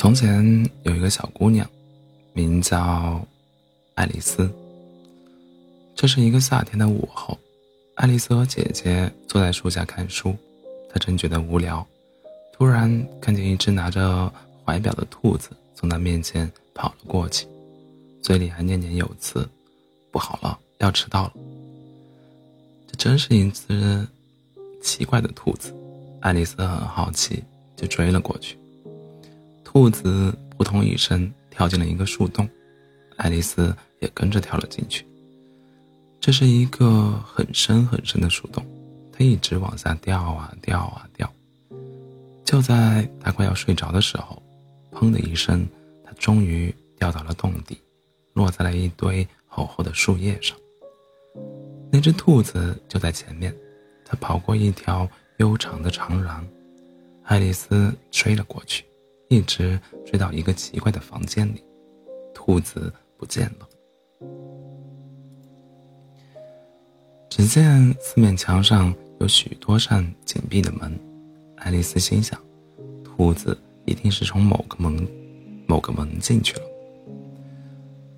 从前有一个小姑娘，名叫爱丽丝。这是一个夏天的午后，爱丽丝和姐姐坐在树下看书。她正觉得无聊，突然看见一只拿着怀表的兔子从她面前跑了过去，嘴里还念念有词：“不好了，要迟到了。”这真是一只奇怪的兔子。爱丽丝很好奇，就追了过去。兔子扑通一声跳进了一个树洞，爱丽丝也跟着跳了进去。这是一个很深很深的树洞，它一直往下掉啊掉啊掉。就在她快要睡着的时候，砰的一声，它终于掉到了洞底，落在了一堆厚厚的树叶上。那只兔子就在前面，它跑过一条悠长的长廊，爱丽丝追了过去。一直追到一个奇怪的房间里，兔子不见了。只见四面墙上有许多扇紧闭的门，爱丽丝心想，兔子一定是从某个门、某个门进去了。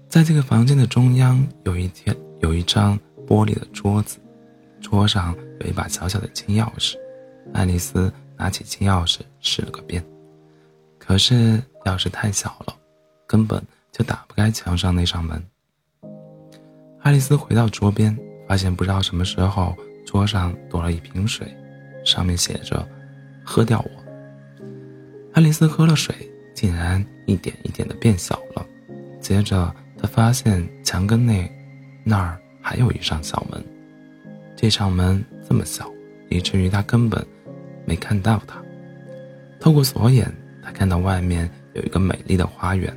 在这个房间的中央有一天有一张玻璃的桌子，桌上有一把小小的金钥匙，爱丽丝拿起金钥匙试了个遍。可是钥匙太小了，根本就打不开墙上那扇门。爱丽丝回到桌边，发现不知道什么时候桌上多了一瓶水，上面写着“喝掉我”。爱丽丝喝了水，竟然一点一点的变小了。接着她发现墙根内那儿还有一扇小门，这扇门这么小，以至于她根本没看到它。透过锁眼。他看到外面有一个美丽的花园，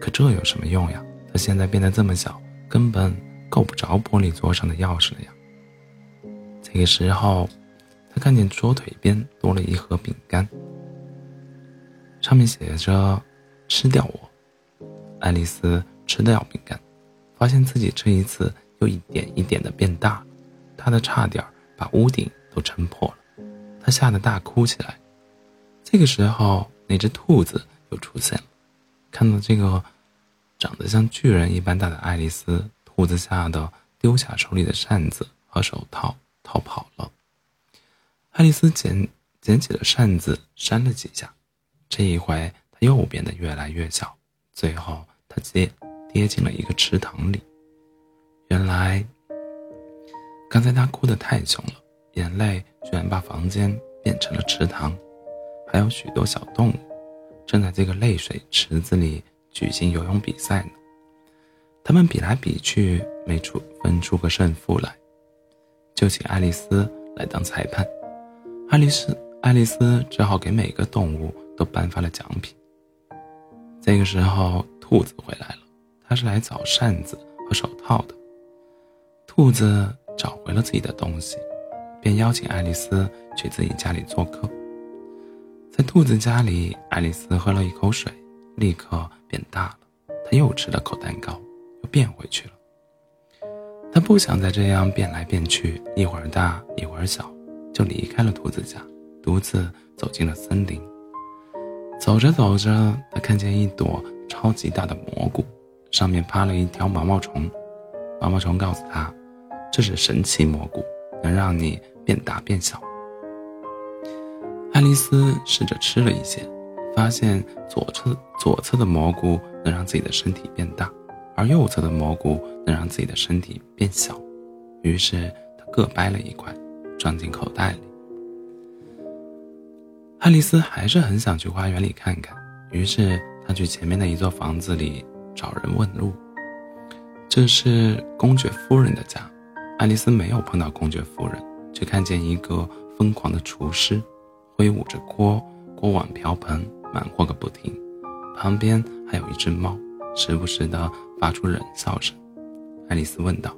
可这有什么用呀？他现在变得这么小，根本够不着玻璃桌上的钥匙了呀。这个时候，他看见桌腿边多了一盒饼干，上面写着“吃掉我”。爱丽丝吃掉饼干，发现自己这一次又一点一点的变大，大的差点把屋顶都撑破了。她吓得大哭起来。这个时候，那只兔子又出现了。看到这个长得像巨人一般大的爱丽丝，兔子吓得丢下手里的扇子和手套逃跑了。爱丽丝捡捡起了扇子，扇了几下，这一回它又变得越来越小，最后它跌跌进了一个池塘里。原来，刚才她哭得太凶了，眼泪居然把房间变成了池塘。还有许多小动物，正在这个泪水池子里举行游泳比赛呢。他们比来比去，没出分出个胜负来，就请爱丽丝来当裁判。爱丽丝，爱丽丝只好给每个动物都颁发了奖品。这个时候，兔子回来了，它是来找扇子和手套的。兔子找回了自己的东西，便邀请爱丽丝去自己家里做客。在兔子家里，爱丽丝喝了一口水，立刻变大了。她又吃了口蛋糕，又变回去了。她不想再这样变来变去，一会儿大一会儿小，就离开了兔子家，独自走进了森林。走着走着，她看见一朵超级大的蘑菇，上面趴了一条毛毛虫。毛毛虫告诉她：“这是神奇蘑菇，能让你变大变小。”爱丽丝试着吃了一些，发现左侧左侧的蘑菇能让自己的身体变大，而右侧的蘑菇能让自己的身体变小。于是她各掰了一块，装进口袋里。爱丽丝还是很想去花园里看看，于是她去前面的一座房子里找人问路。这是公爵夫人的家。爱丽丝没有碰到公爵夫人，却看见一个疯狂的厨师。挥舞着锅锅碗瓢盆，忙活个不停。旁边还有一只猫，时不时的发出冷笑声。爱丽丝问道：“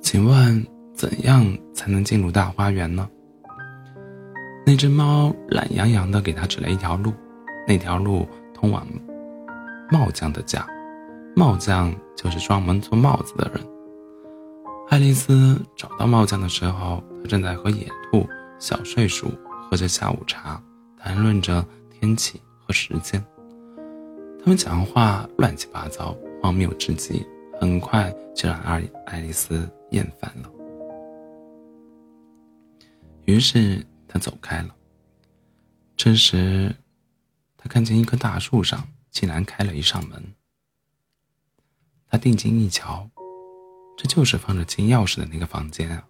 请问怎样才能进入大花园呢？”那只猫懒洋洋的给她指了一条路，那条路通往帽匠的家。帽匠就是专门做帽子的人。爱丽丝找到帽匠的时候，他正在和野兔、小睡鼠。喝着下午茶，谈论着天气和时间。他们讲话乱七八糟，荒谬至极，很快就让爱爱丽丝厌烦了。于是他走开了。这时，他看见一棵大树上竟然开了一扇门。他定睛一瞧，这就是放着金钥匙的那个房间啊！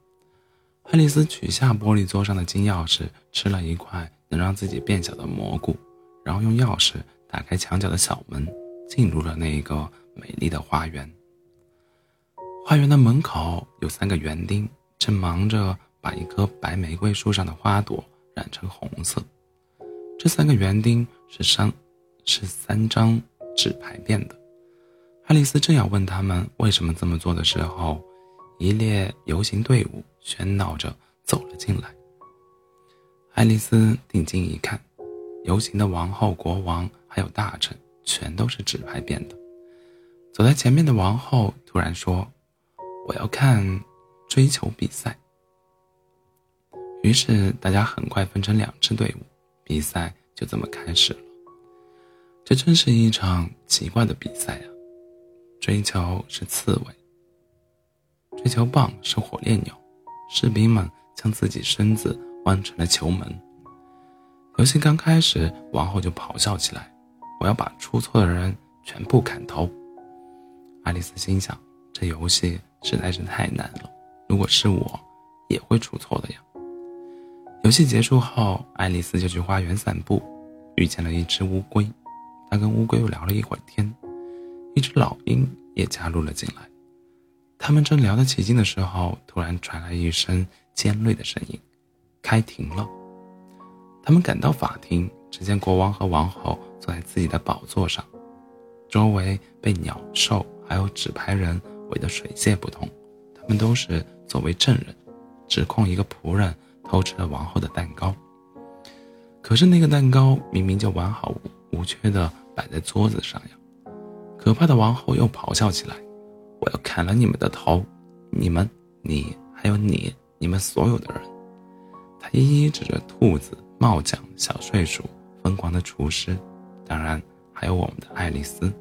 爱丽丝取下玻璃桌上的金钥匙，吃了一块能让自己变小的蘑菇，然后用钥匙打开墙角的小门，进入了那一个美丽的花园。花园的门口有三个园丁，正忙着把一棵白玫瑰树上的花朵染成红色。这三个园丁是三，是三张纸牌变的。爱丽丝正要问他们为什么这么做的时候，一列游行队伍喧闹着走了进来。爱丽丝定睛一看，游行的王后、国王还有大臣全都是纸牌变的。走在前面的王后突然说：“我要看追求比赛。”于是大家很快分成两支队伍，比赛就这么开始了。这真是一场奇怪的比赛啊！追求是刺猬，追求棒是火烈鸟，士兵们将自己身子弯成了球门。游戏刚开始，王后就咆哮起来：“我要把出错的人全部砍头！”爱丽丝心想：这游戏实在是太难了，如果是我，也会出错的呀。游戏结束后，爱丽丝就去花园散步，遇见了一只乌龟，她跟乌龟又聊了一会儿天。一只老鹰也加入了进来，他们正聊得起劲的时候，突然传来一声尖锐的声音：“开庭了！”他们赶到法庭，只见国王和王后坐在自己的宝座上，周围被鸟兽还有纸牌人围得水泄不通。他们都是作为证人，指控一个仆人偷吃了王后的蛋糕。可是那个蛋糕明明就完好无缺的摆在桌子上呀！可怕的王后又咆哮起来：“我要砍了你们的头！你们，你还有你，你们所有的人！”他一一指着兔子、帽匠、小睡鼠、疯狂的厨师，当然还有我们的爱丽丝。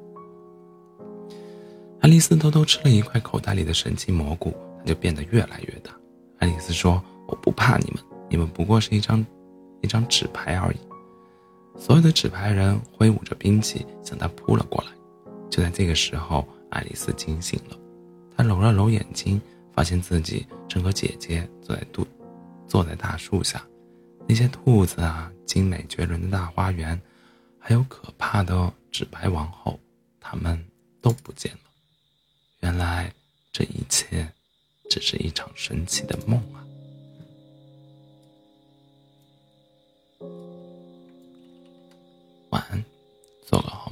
爱丽丝偷偷吃了一块口袋里的神奇蘑菇，它就变得越来越大。爱丽丝说：“我不怕你们，你们不过是一张，一张纸牌而已。”所有的纸牌人挥舞着兵器向她扑了过来。就在这个时候，爱丽丝惊醒了，她揉了揉眼睛，发现自己正和姐姐坐在杜，坐在大树下，那些兔子啊，精美绝伦的大花园，还有可怕的纸牌王后，他们都不见了，原来这一切只是一场神奇的梦啊。晚安，做个好。